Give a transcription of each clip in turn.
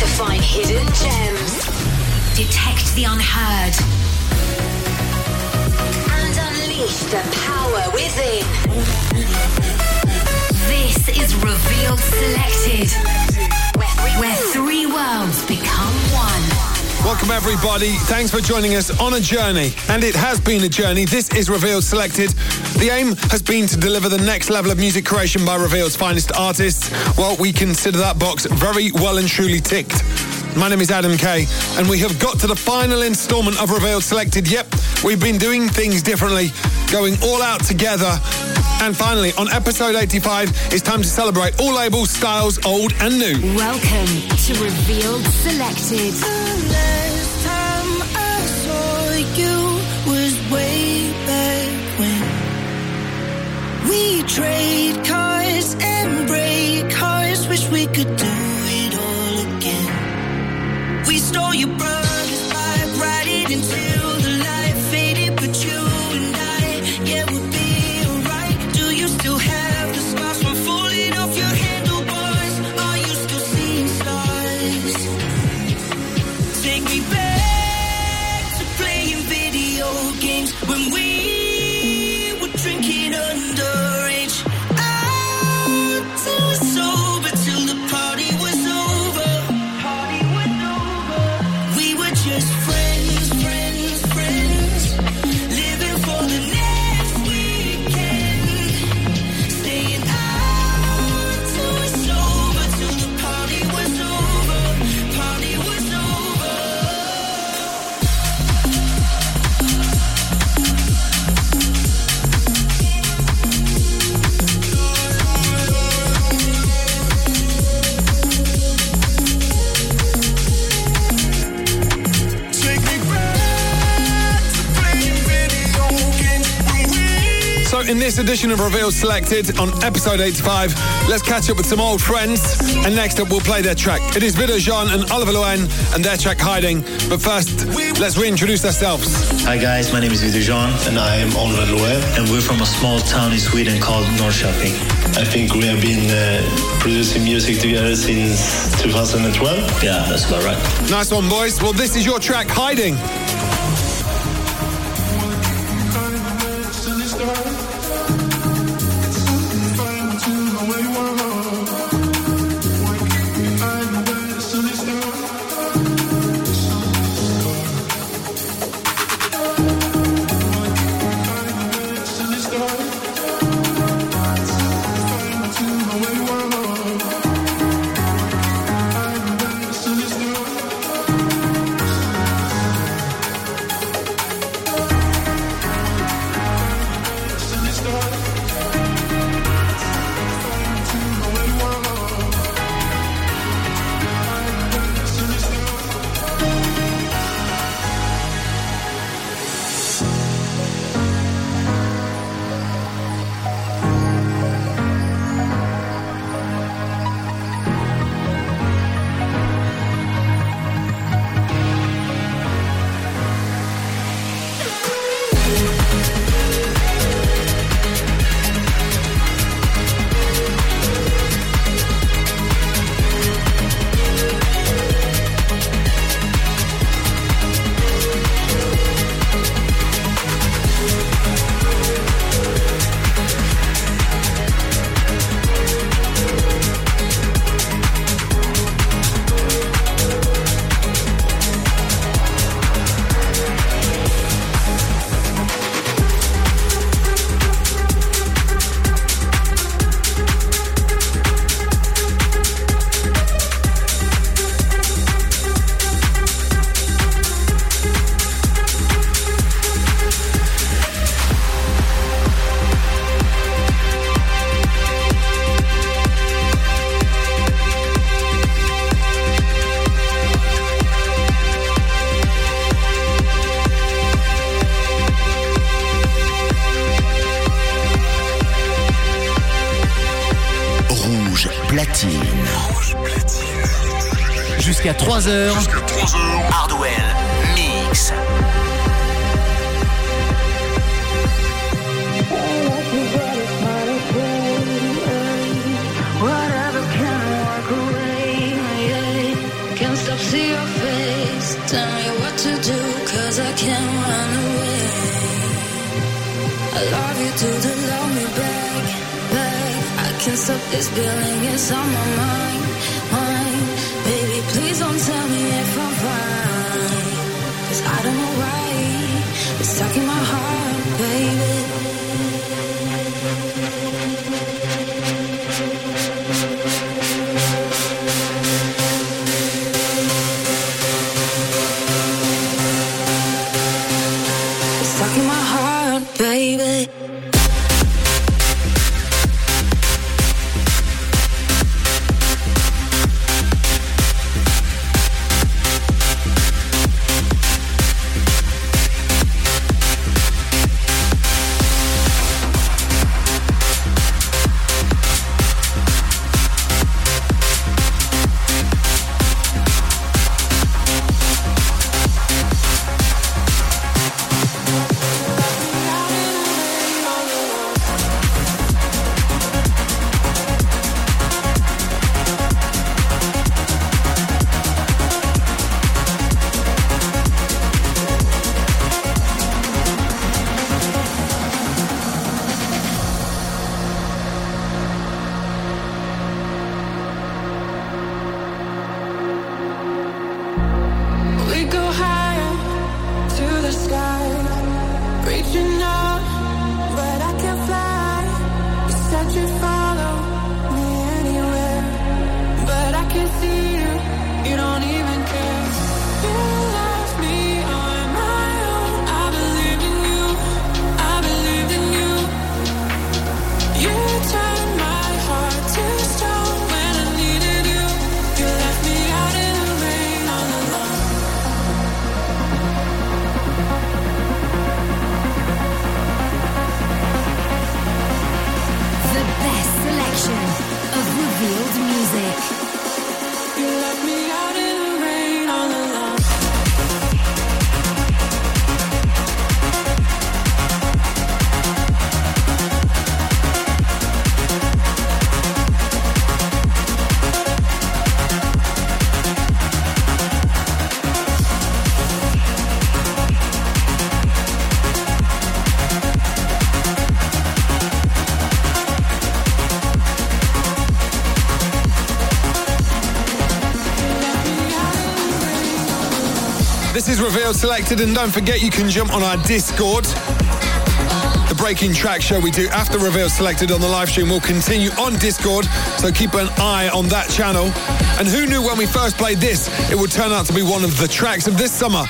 to find hidden gems, detect the unheard, and unleash the power within. This is Revealed Selected, where three worlds become one. Welcome, everybody. Thanks for joining us on a journey. And it has been a journey. This is Revealed Selected. The aim has been to deliver the next level of music creation by Revealed's finest artists. Well, we consider that box very well and truly ticked. My name is Adam K, and we have got to the final installment of Revealed Selected. Yep, we've been doing things differently, going all out together. And finally, on episode 85, it's time to celebrate all labels, styles, old and new. Welcome to Revealed Selected. last time I saw you was way back when we trade cars and break hearts. Wish we could do it all again. We stole your brother's edition of Revealed Selected on episode 85, let's catch up with some old friends. And next up, we'll play their track. It is Vidojean and Oliver Loenn and their track Hiding. But first, let's reintroduce ourselves. Hi guys, my name is Vidojean and I am Oliver Loenn. and we're from a small town in Sweden called Norrköping. I think we have been uh, producing music together since 2012. Yeah, that's about right. Nice one, boys. Well, this is your track Hiding. I love you to the love me back, back. I can't stop this feeling, it's on my mind. Selected, and don't forget you can jump on our Discord. The Breaking Track show we do after Revealed Selected on the live stream will continue on Discord, so keep an eye on that channel. And who knew when we first played this, it would turn out to be one of the tracks of this summer?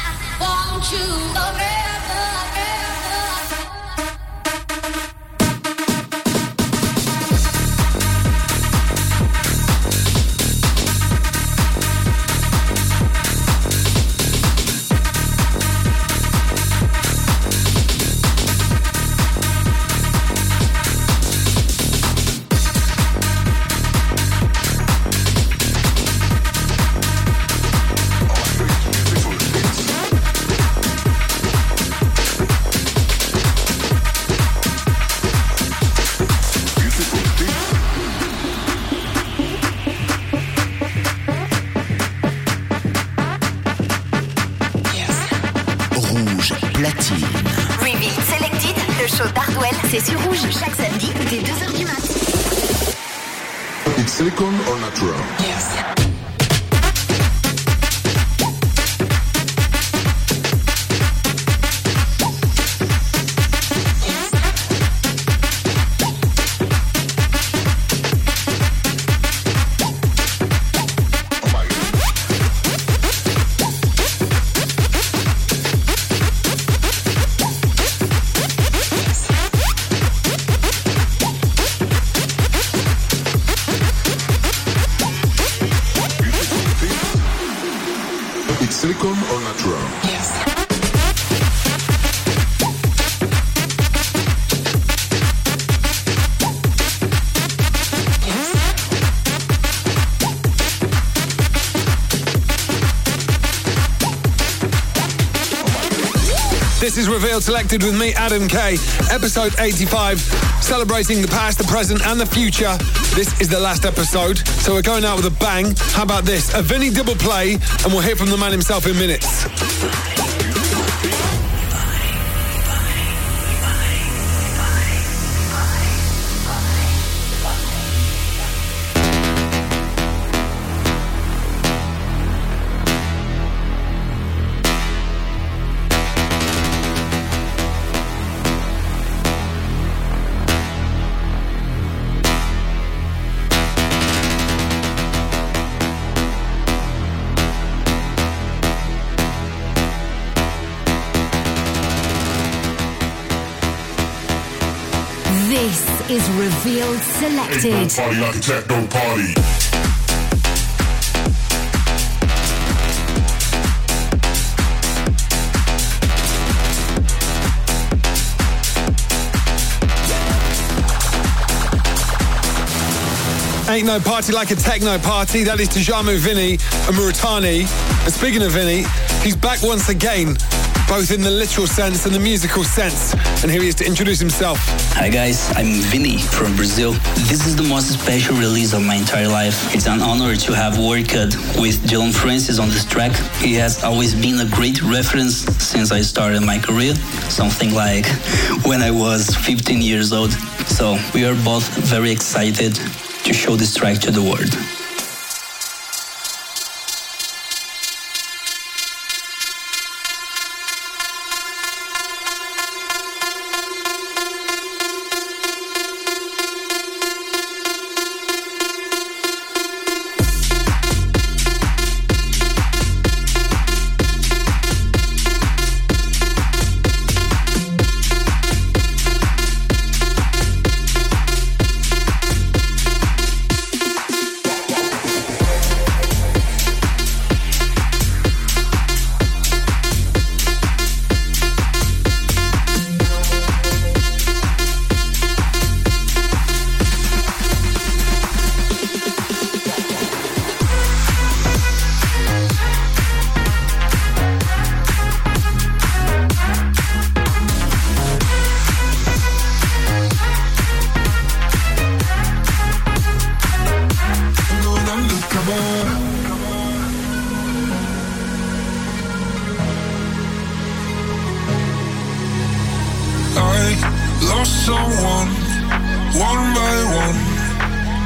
C'est sur Rouge chaque samedi dès 2h du mat. It's silicone or natural? It's Selected with me, Adam K. episode 85, celebrating the past, the present, and the future. This is the last episode, so we're going out with a bang. How about this? A Vinny double play, and we'll hear from the man himself in minutes. Is Revealed Selected. Party like a techno party. Ain't no party like a techno party. That is Tajamu Vinny and Muratani. And speaking of Vinny, he's back once again, both in the literal sense and the musical sense. And here he is to introduce himself. Hi guys, I'm Vinny from Brazil. This is the most special release of my entire life. It's an honor to have worked with Dillon Francis on this track. He has always been a great reference since I started my career, something like when I was 15 years old. So we are both very excited to show this track to the world.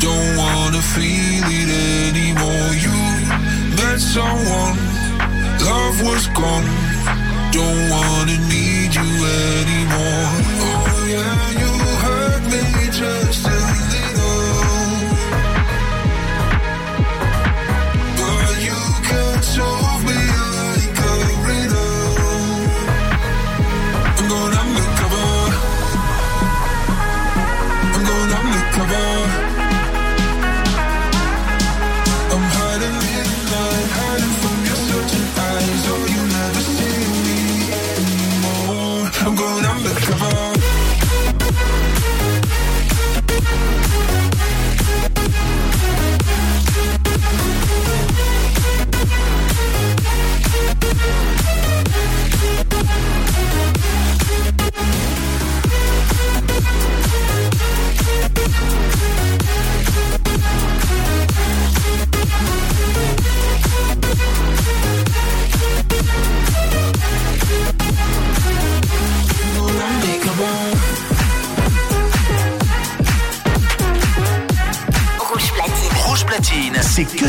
Don't wanna feel it anymore. You met someone, love was gone. Don't wanna need you anymore. Oh yeah,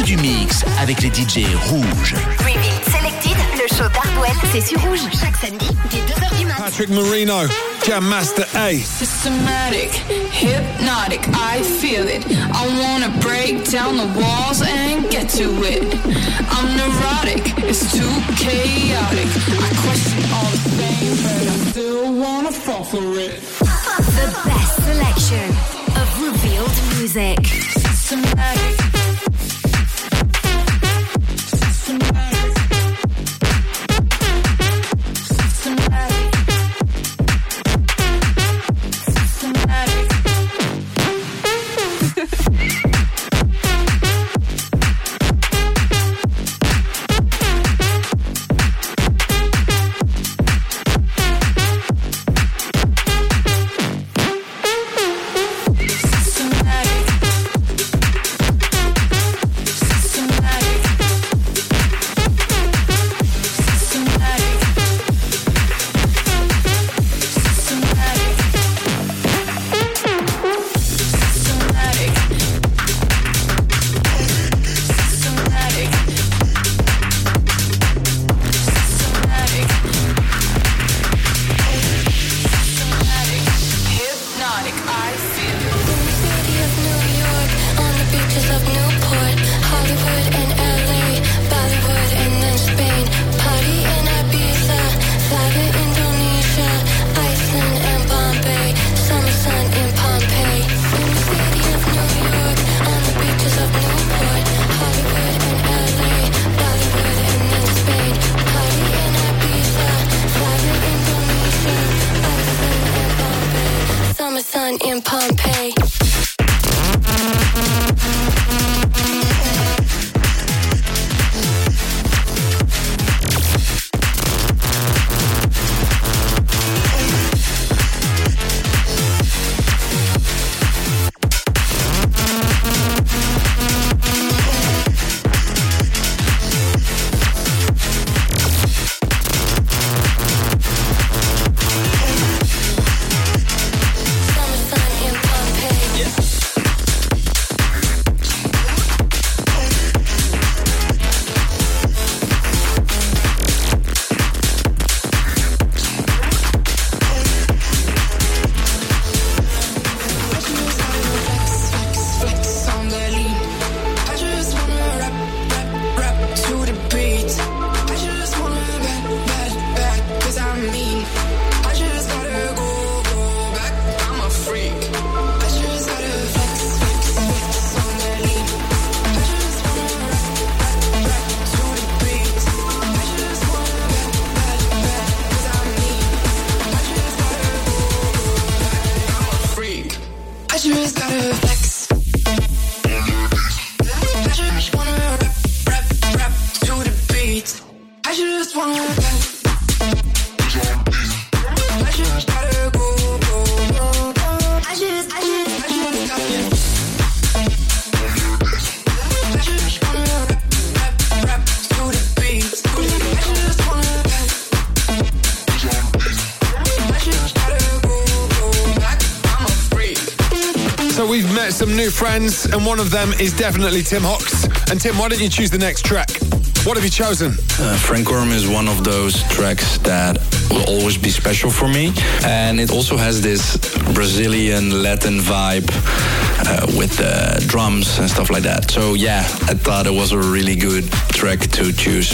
du mix avec les DJ rouges. Revealed Selected, le show d'Hardwell, c'est sur Rouge. Chaque samedi, dès 2h du matin. Patrick Marino, Jam Master A. Systematic, hypnotic, I feel it. I wanna break down the walls and get to it. I'm neurotic, it's too chaotic. I question all the same, but I still wanna fall for it. The best selection of revealed music. Systematic. Systematic. bands, and one of them is definitely Tim Hawks. And Tim, why don't you choose the next track? What have you chosen? Uh, Frank is one of those tracks that will always be special for me. And it also has this Brazilian Latin vibe uh, with the drums and stuff like that. So, yeah, I thought it was a really good track to choose.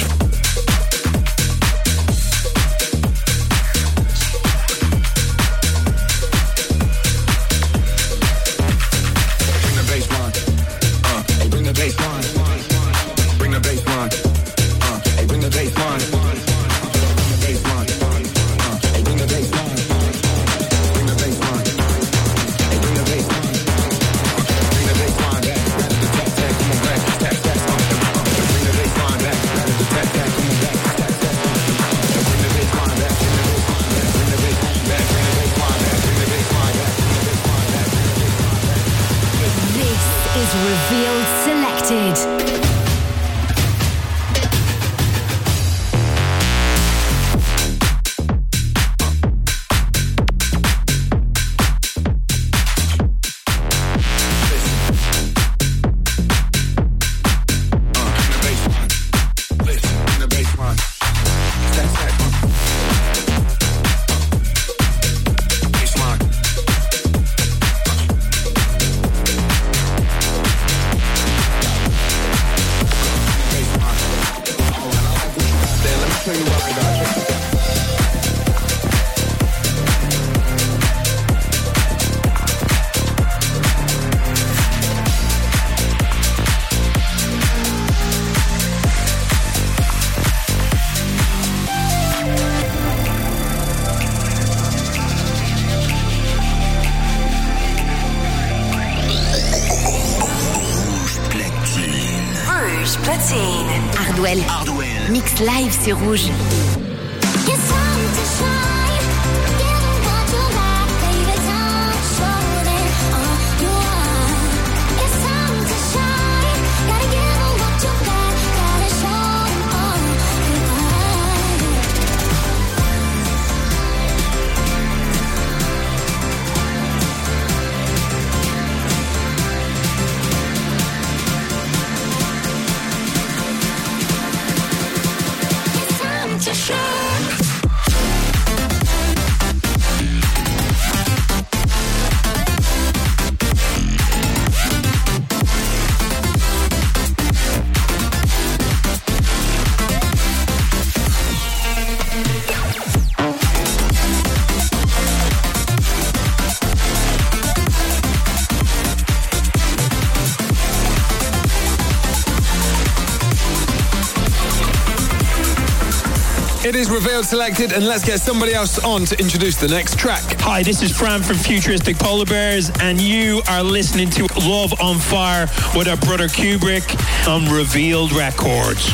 Rouge. Revealed selected, and let's get somebody else on to introduce the next track. Hi, this is Fran from Futuristic Polar Bears, and you are listening to Love on Fire with our brother Kubrick on Revealed Records.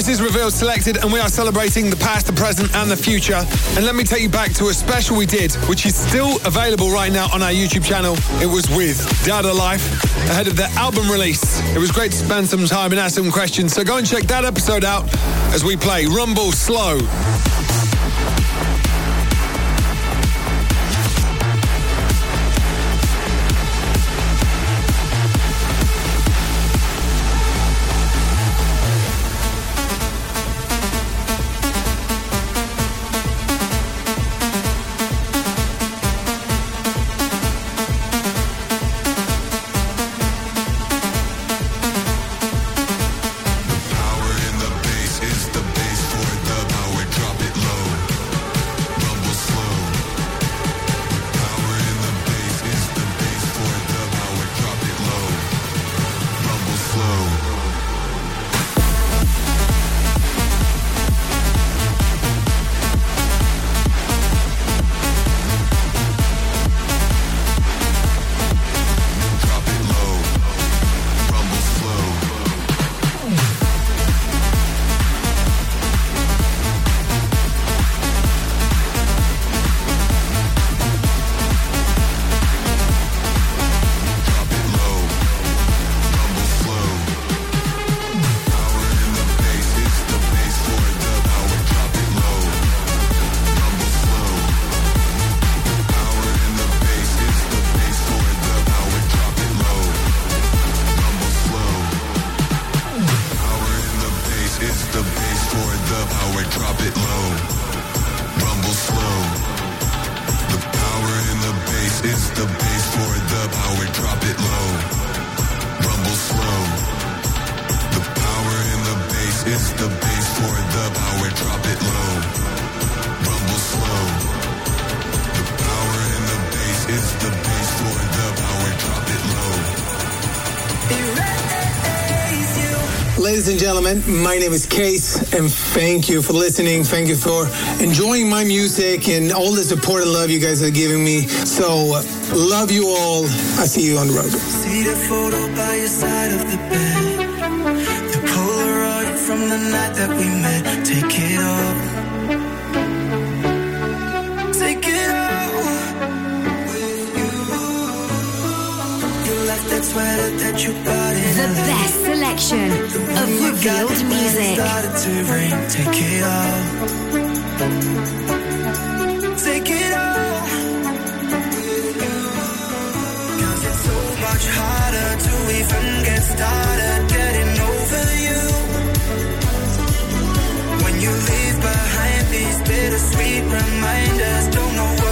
This is Revealed Selected, and we are celebrating the past, the present, and the future. And let me take you back to a special we did, which is still available right now on our YouTube channel. It was with Dada Life ahead of their album release. It was great to spend some time and ask some questions, so go and check that episode out as we play Rumble Slow. Ladies and gentlemen, my name is Case, and thank you for listening. Thank you for enjoying my music and all the support and love you guys are giving me. So, love you all. I see you on the road. See the photo by your side of the bed. The from the night that we met. Take it all. Take it all. You left that sweater that you bought in The LA. best selection of revealed music. started to rain. Take it all. Take it all. Cause it's so much harder to even get started getting over you. You leave behind these bittersweet reminders, don't know what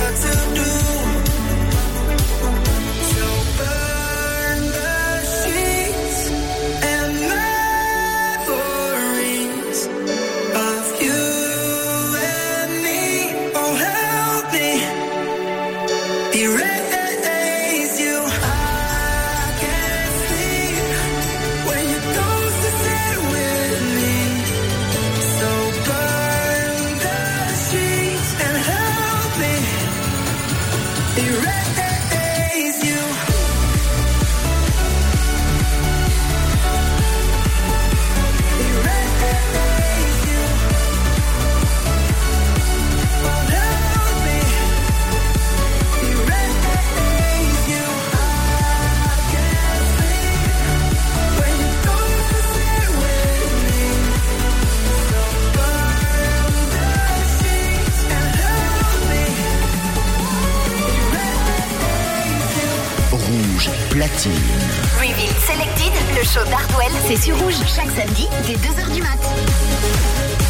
platine. Reveal Selected, le show d'Hardwell, c'est sur Rouge chaque samedi dès 2h du mat.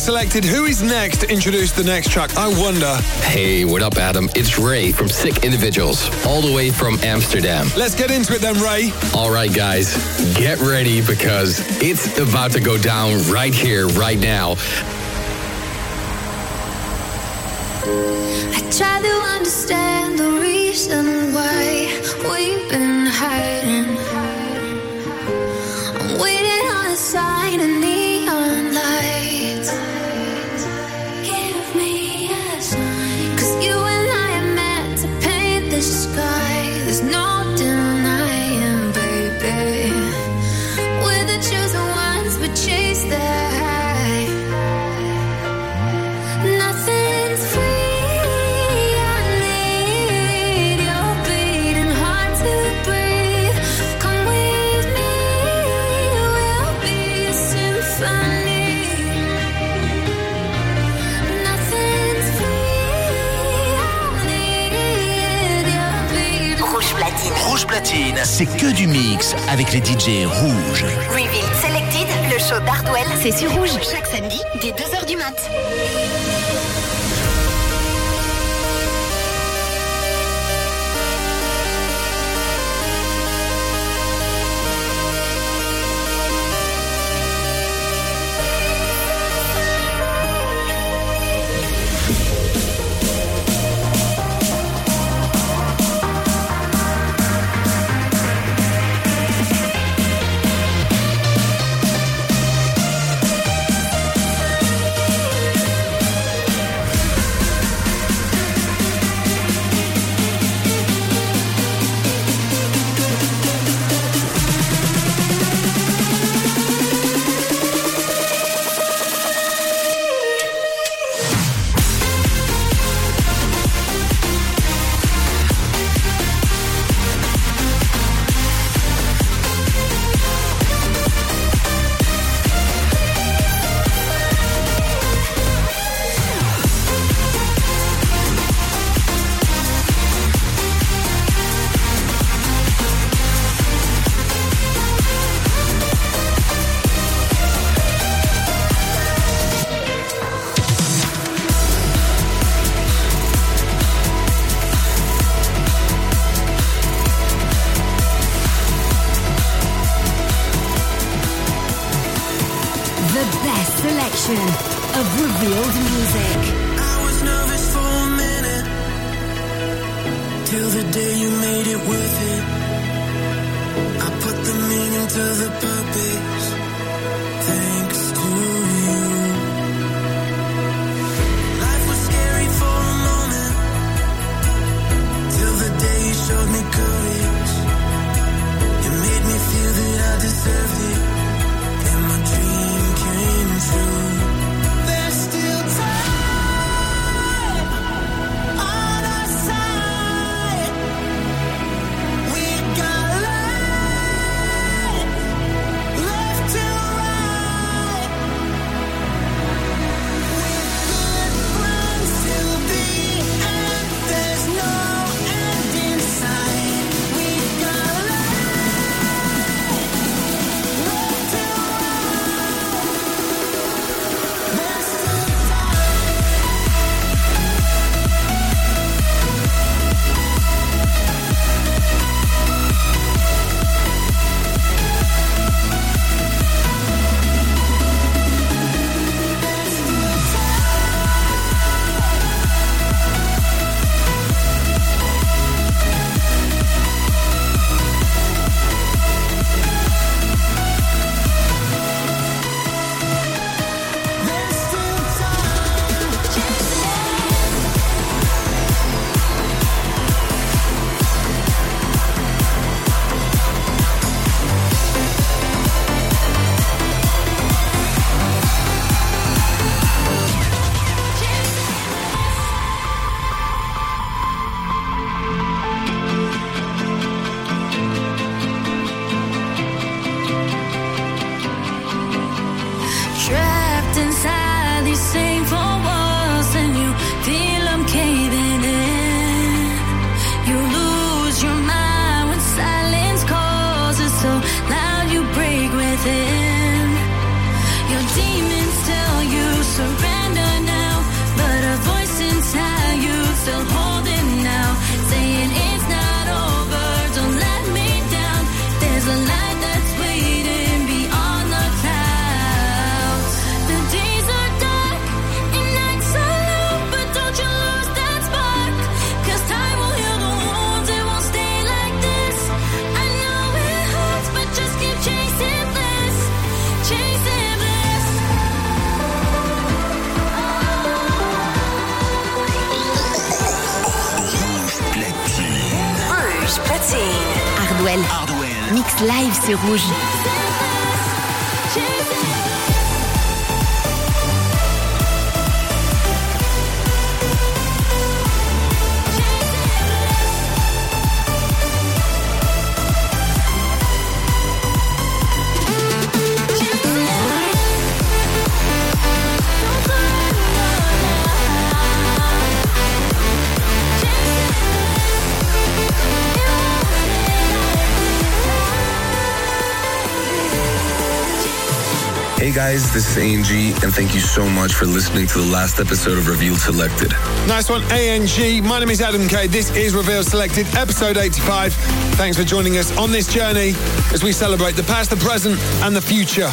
Selected. Who is next to introduce the next track? I wonder. Hey, what up, Adam? It's Ray from Sick Individuals, all the way from Amsterdam. Let's get into it then, Ray. All right, guys, get ready because it's about to go down right here, right now. I try to understand the reason why we've been hiding. I'm waiting on a sign, a neon Platine, c'est que du mix avec les DJ rouges. Reveal Selected, le show d'Hardwell, c'est sur Rouge. Chaque samedi, dès 2h du mat. To the purpose. Rouge. Guys, this is ANG, and thank you so much for listening to the last episode of Revealed Selected. Nice one, ANG. My name is Adam K. This is Revealed Selected, episode 85. Thanks for joining us on this journey as we celebrate the past, the present, and the future.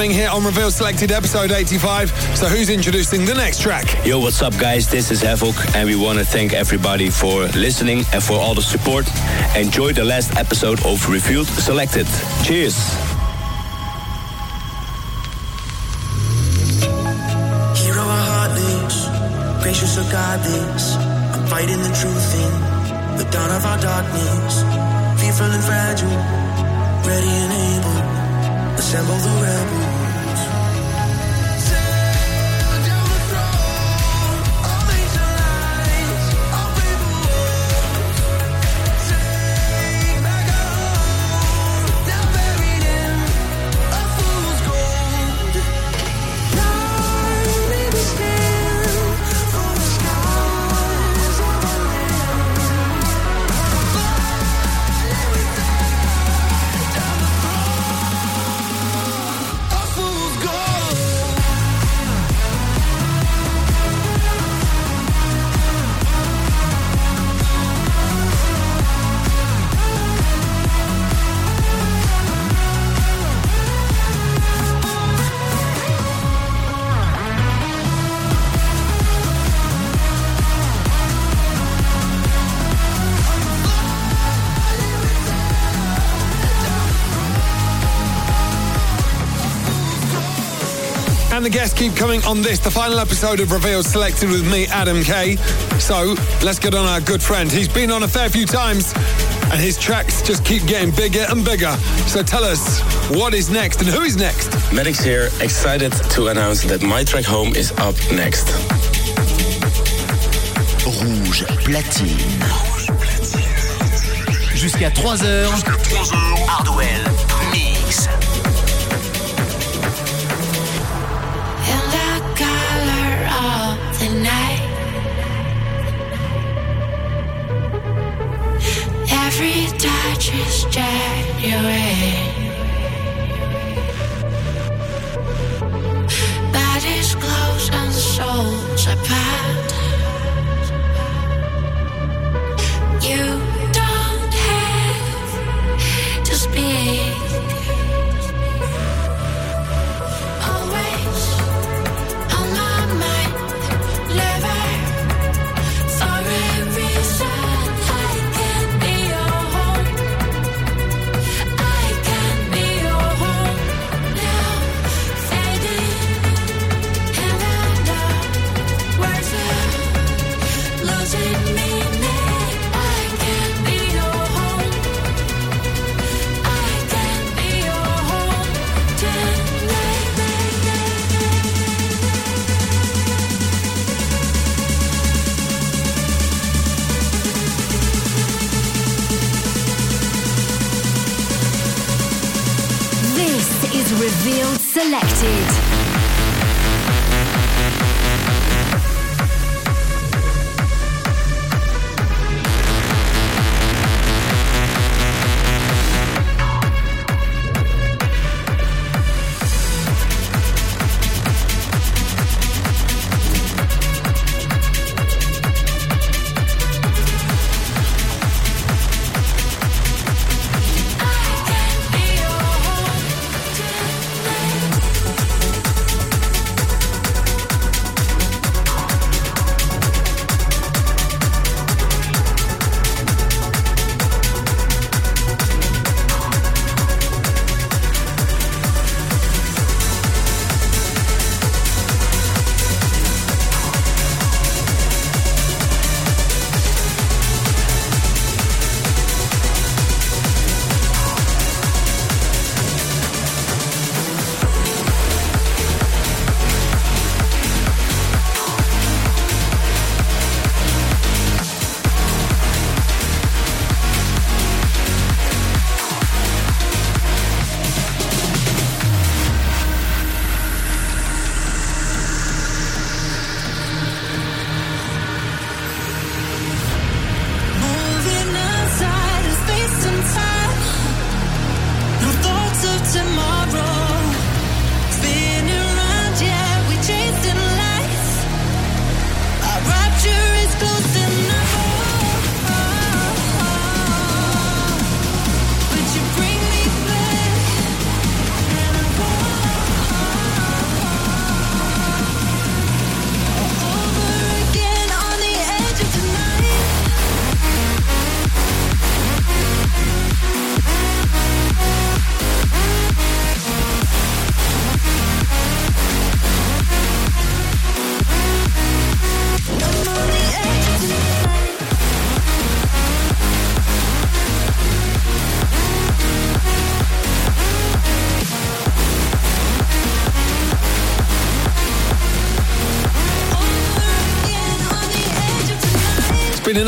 Coming here on Revealed Selected, episode 85. So who's introducing the next track? Yo, what's up, guys? This is Havoc, and we want to thank everybody for listening and for all the support. Enjoy the last episode of Revealed Selected. Cheers. Hero our heart lives, gracious or godless. I'm fighting the truth in the dawn of our darkness. Fearful and fragile, ready and able. Assemble the keep coming on this, the final episode of Revealed Selected with me, Adam K. So let's get on our good friend. He's been on a fair few times, and his tracks just keep getting bigger and bigger. So tell us what is next and who is next. Medics here, excited to announce that my track Home is up next. Rouge platine. Jusqu'à 3h. Jusqu'à 3h. Hardwell is genuine. Bodies close and souls apart.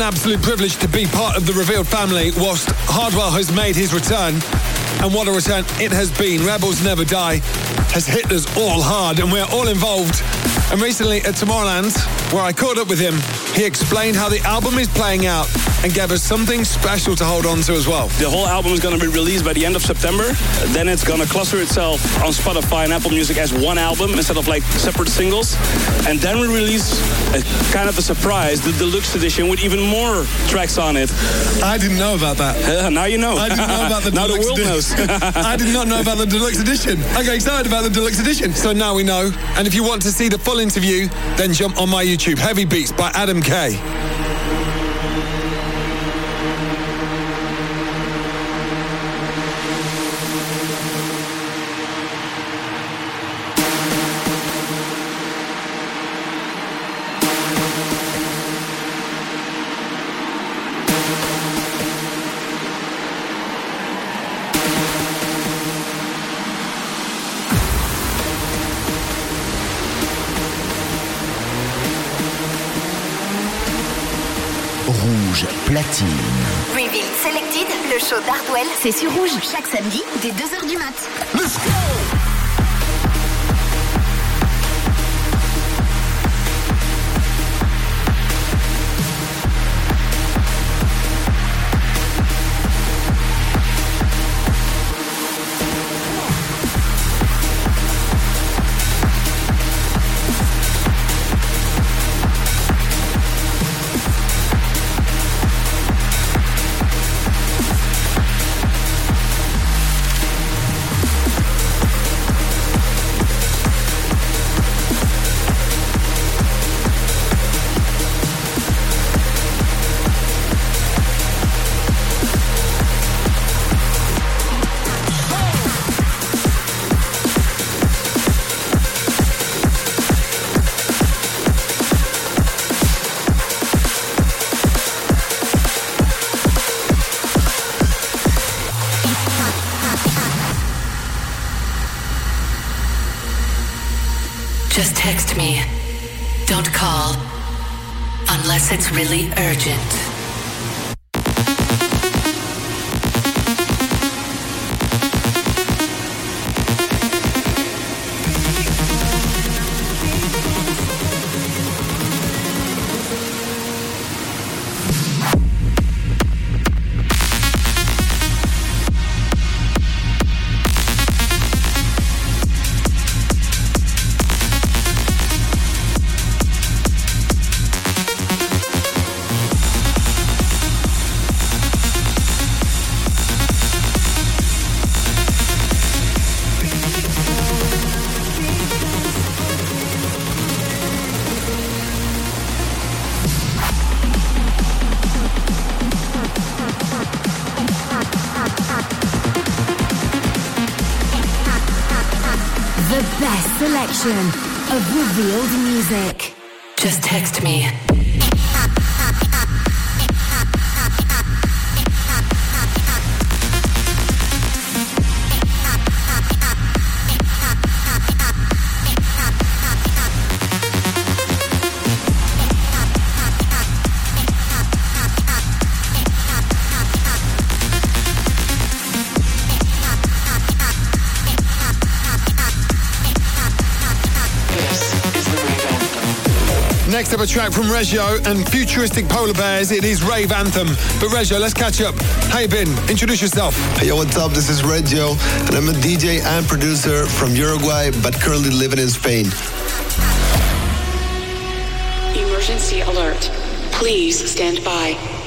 Absolute privilege to be part of the Revealed family whilst Hardwell has made his return. And what a return it has been. Rebels Never Die has hit us all hard and we're all involved. And recently at Tomorrowland, where I caught up with him, he explained how the album is playing out and gave us something special to hold on to as well. The whole album is going to be released by the end of September. Then it's going to cluster itself on Spotify and Apple Music as one album instead of like separate singles. And then we release a kind of a surprise, the deluxe edition with even more tracks on it. I didn't know about that. now you know. I didn't know about the now the deluxe world edition. knows. I did not know about the deluxe edition. I got excited about the deluxe edition. So now we know. And if you want to see the full interview, then jump on my YouTube. Heavy Beats by Adam K. Selected, le show d'Hardwell, c'est sur Rouge. Chaque samedi dès 2h du mat. Let's go Just text me. Don't call. Unless it's really urgent. Next a track from Reggio and futuristic polar bears. It is Rave Anthem. But Reggio, let's catch up. How you been? Introduce yourself. Hey, yo, what's up? This is Reggio, and I'm a DJ and producer from Uruguay, but currently living in Spain. Emergency alert. Please stand by.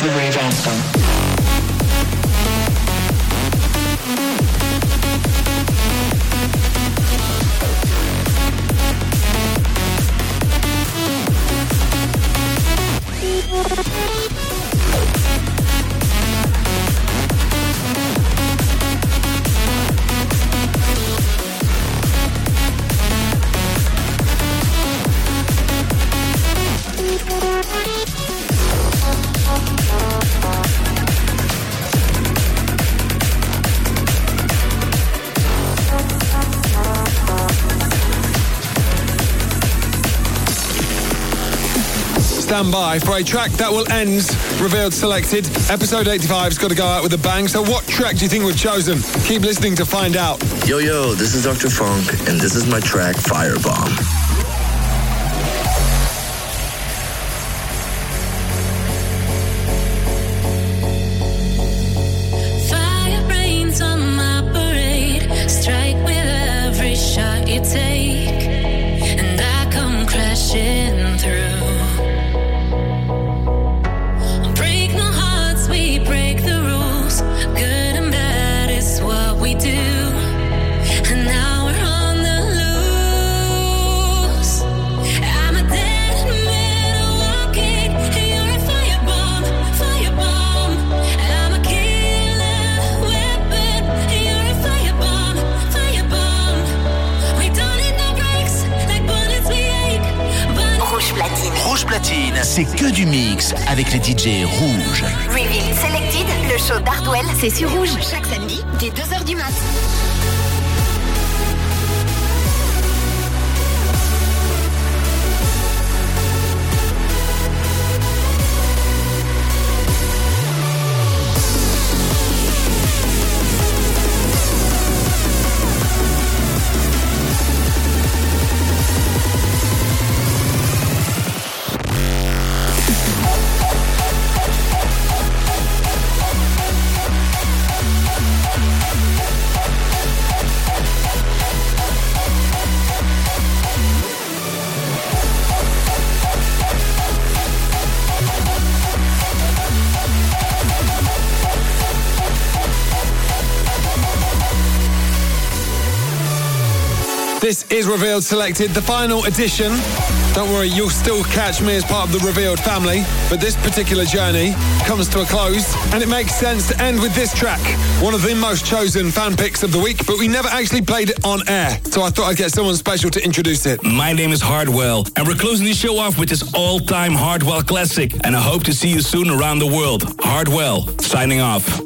The Rave Anthem. Stand by for a track that will end Revealed Selected. Episode 85's got to go out with a bang. So, what track do you think we've chosen? Keep listening to find out. Yo, yo, this is Dr. Funk, and this is my track Firebomb. C'est que du mix avec les DJ rouges. Reveal Selected, le show d'Hardwell, c'est sur Rouge. Chaque samedi, dès 2h du mat. Is Revealed Selected, the final edition. Don't worry, you'll still catch me as part of the Revealed family, but this particular journey comes to a close, and it makes sense to end with this track, one of the most chosen fan picks of the week, but we never actually played it on air, so I thought I'd get someone special to introduce it. My name is Hardwell, and we're closing the show off with this all-time Hardwell classic, and I hope to see you soon around the world. Hardwell, signing off.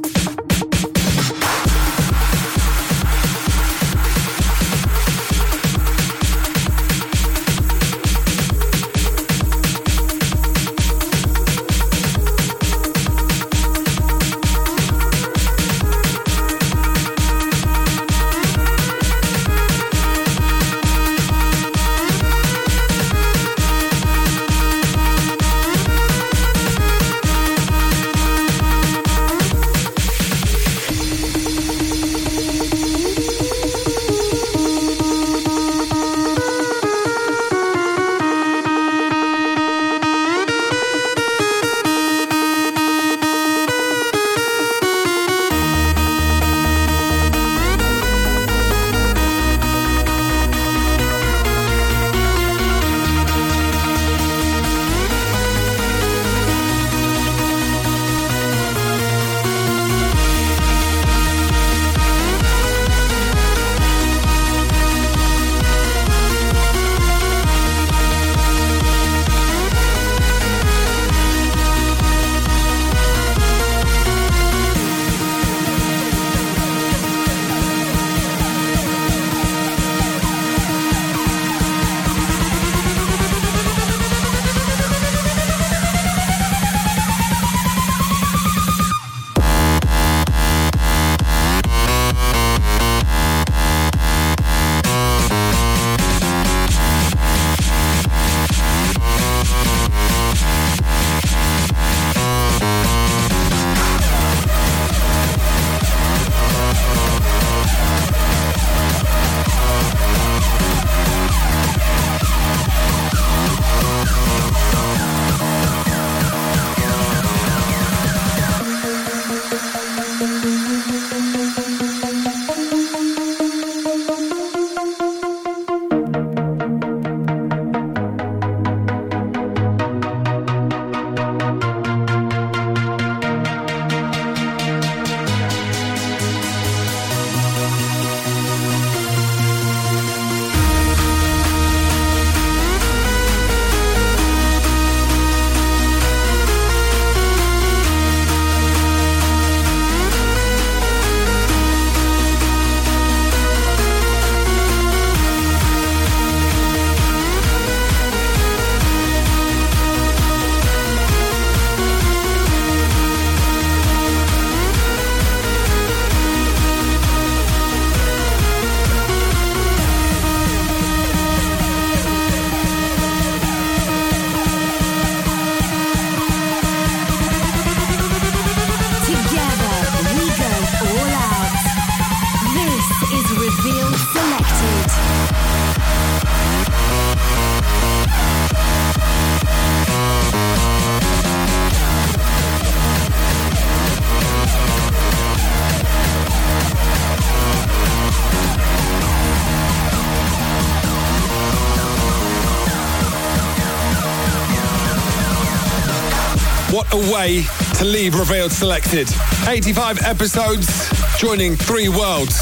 Way to leave Revealed Selected. 85 episodes, joining three worlds.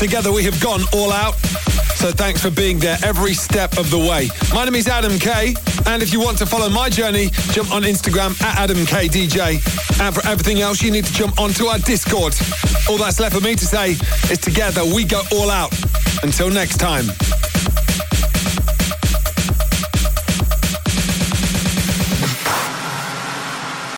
Together we have gone all out. So thanks for being there every step of the way. My name is Adam K. And if you want to follow my journey, jump on Instagram at AdamKDJ. And for everything else, you need to jump onto our Discord. All that's left for me to say is together we go all out. Until next time.